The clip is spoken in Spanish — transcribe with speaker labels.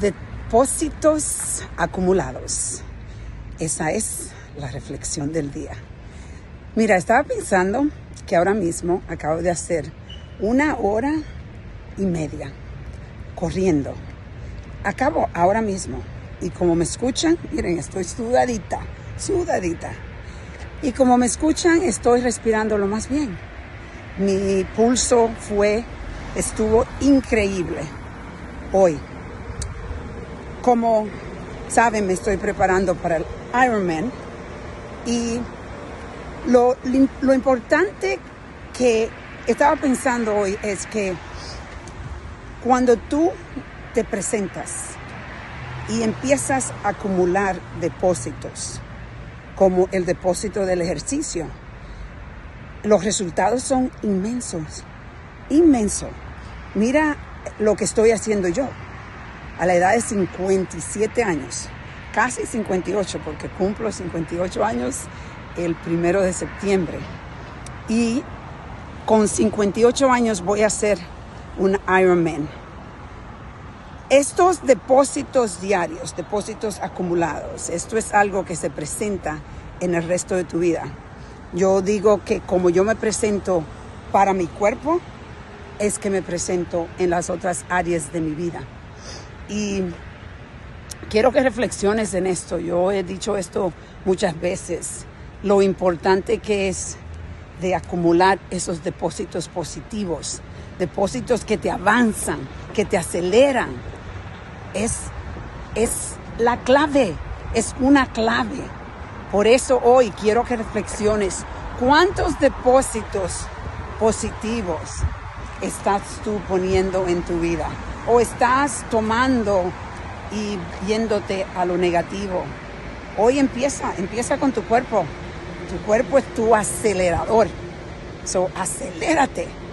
Speaker 1: Depósitos acumulados. Esa es la reflexión del día. Mira, estaba pensando que ahora mismo acabo de hacer una hora y media corriendo. Acabo ahora mismo. Y como me escuchan, miren, estoy sudadita, sudadita. Y como me escuchan, estoy respirando lo más bien. Mi pulso fue, estuvo increíble hoy. Como saben, me estoy preparando para el Ironman y lo, lo importante que estaba pensando hoy es que cuando tú te presentas y empiezas a acumular depósitos, como el depósito del ejercicio, los resultados son inmensos, inmenso. Mira lo que estoy haciendo yo a la edad de 57 años, casi 58, porque cumplo 58 años el primero de septiembre. Y con 58 años voy a hacer un Ironman. Estos depósitos diarios, depósitos acumulados, esto es algo que se presenta en el resto de tu vida. Yo digo que como yo me presento para mi cuerpo, es que me presento en las otras áreas de mi vida. Y quiero que reflexiones en esto. Yo he dicho esto muchas veces, lo importante que es de acumular esos depósitos positivos, depósitos que te avanzan, que te aceleran. Es, es la clave, es una clave. Por eso hoy quiero que reflexiones cuántos depósitos positivos estás tú poniendo en tu vida o estás tomando y yéndote a lo negativo. Hoy empieza, empieza con tu cuerpo. Tu cuerpo es tu acelerador. So, acelérate